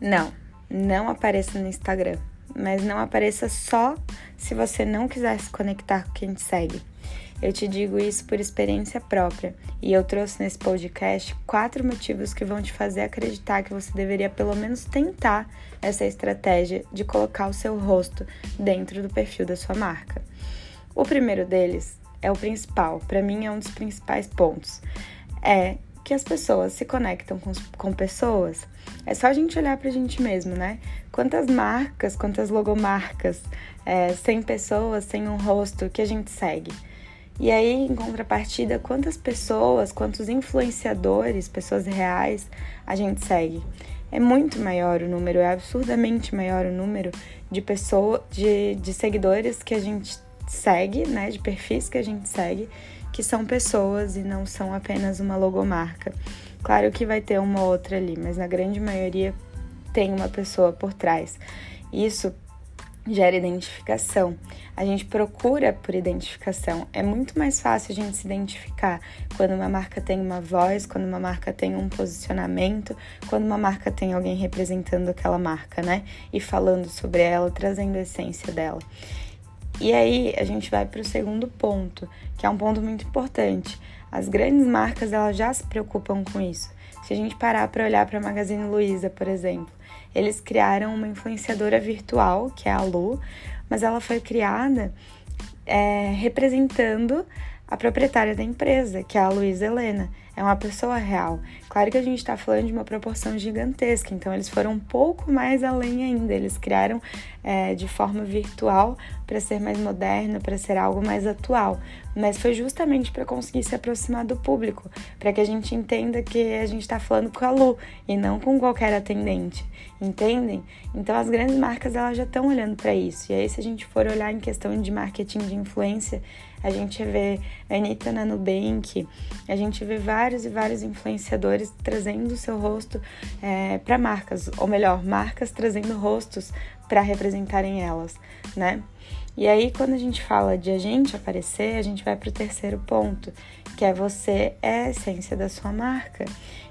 Não, não apareça no Instagram. Mas não apareça só se você não quiser se conectar com quem te segue. Eu te digo isso por experiência própria e eu trouxe nesse podcast quatro motivos que vão te fazer acreditar que você deveria pelo menos tentar essa estratégia de colocar o seu rosto dentro do perfil da sua marca. O primeiro deles é o principal, para mim é um dos principais pontos. É que as pessoas se conectam com, com pessoas. É só a gente olhar pra gente mesmo, né? Quantas marcas, quantas logomarcas, é, sem pessoas, sem um rosto que a gente segue. E aí, em contrapartida, quantas pessoas, quantos influenciadores, pessoas reais, a gente segue? É muito maior o número, é absurdamente maior o número de pessoas, de, de seguidores que a gente segue, né? De perfis que a gente segue, que são pessoas e não são apenas uma logomarca. Claro que vai ter uma outra ali, mas na grande maioria tem uma pessoa por trás. Isso gera identificação. A gente procura por identificação. É muito mais fácil a gente se identificar quando uma marca tem uma voz, quando uma marca tem um posicionamento, quando uma marca tem alguém representando aquela marca, né? E falando sobre ela, trazendo a essência dela. E aí a gente vai para o segundo ponto, que é um ponto muito importante. As grandes marcas elas já se preocupam com isso. Se a gente parar para olhar para Magazine Luiza, por exemplo, eles criaram uma influenciadora virtual, que é a Lu, mas ela foi criada é, representando a proprietária da empresa, que é a Luísa Helena. É uma pessoa real. Claro que a gente está falando de uma proporção gigantesca, então eles foram um pouco mais além ainda. Eles criaram é, de forma virtual para ser mais moderna, para ser algo mais atual. Mas foi justamente para conseguir se aproximar do público, para que a gente entenda que a gente está falando com a Lu e não com qualquer atendente, entendem? Então as grandes marcas elas já estão olhando para isso. E aí se a gente for olhar em questão de marketing de influência, a gente vê a Anitta na Nubank, a gente vê vários e vários influenciadores trazendo o seu rosto é, para marcas, ou melhor, marcas trazendo rostos para representarem elas, né? E aí, quando a gente fala de a gente aparecer, a gente vai para o terceiro ponto, que é você é a essência da sua marca.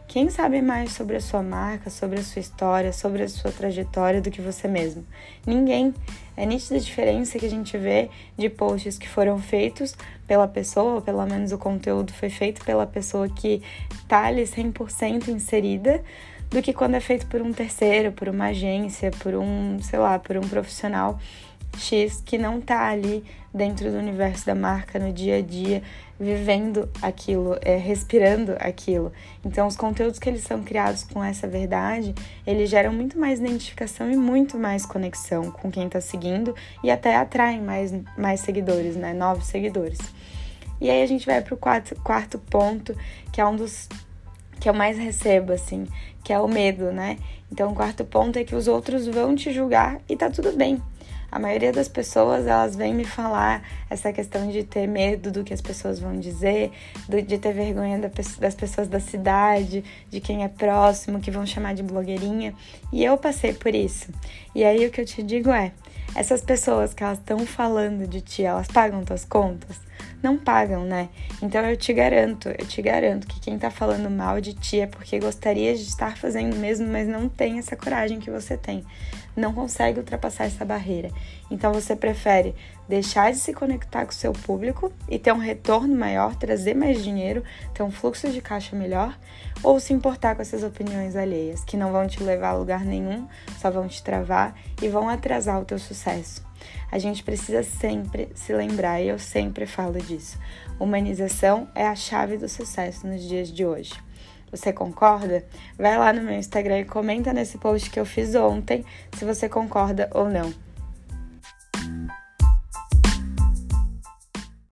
Quem sabe mais sobre a sua marca, sobre a sua história, sobre a sua trajetória do que você mesmo? Ninguém. É nítida a diferença que a gente vê de posts que foram feitos pela pessoa, ou pelo menos o conteúdo foi feito pela pessoa que tá ali 100% inserida, do que quando é feito por um terceiro, por uma agência, por um, sei lá, por um profissional X que não tá ali dentro do universo da marca no dia a dia, vivendo aquilo, é, respirando aquilo. Então, os conteúdos que eles são criados com essa verdade, eles geram muito mais identificação e muito mais conexão com quem está seguindo e até atraem mais, mais seguidores, né? Novos seguidores. E aí a gente vai para o quarto, quarto ponto, que é um dos que eu mais recebo, assim, que é o medo, né? Então, o quarto ponto é que os outros vão te julgar e tá tudo bem. A maioria das pessoas, elas vêm me falar essa questão de ter medo do que as pessoas vão dizer, de ter vergonha das pessoas da cidade, de quem é próximo, que vão chamar de blogueirinha. E eu passei por isso. E aí o que eu te digo é, essas pessoas que elas estão falando de ti, elas pagam tuas contas? Não pagam, né? Então eu te garanto, eu te garanto que quem tá falando mal de ti é porque gostaria de estar fazendo mesmo, mas não tem essa coragem que você tem não consegue ultrapassar essa barreira. Então você prefere deixar de se conectar com o seu público e ter um retorno maior, trazer mais dinheiro, ter um fluxo de caixa melhor, ou se importar com essas opiniões alheias, que não vão te levar a lugar nenhum, só vão te travar e vão atrasar o teu sucesso. A gente precisa sempre se lembrar, e eu sempre falo disso. Humanização é a chave do sucesso nos dias de hoje. Você concorda? Vai lá no meu Instagram e comenta nesse post que eu fiz ontem se você concorda ou não.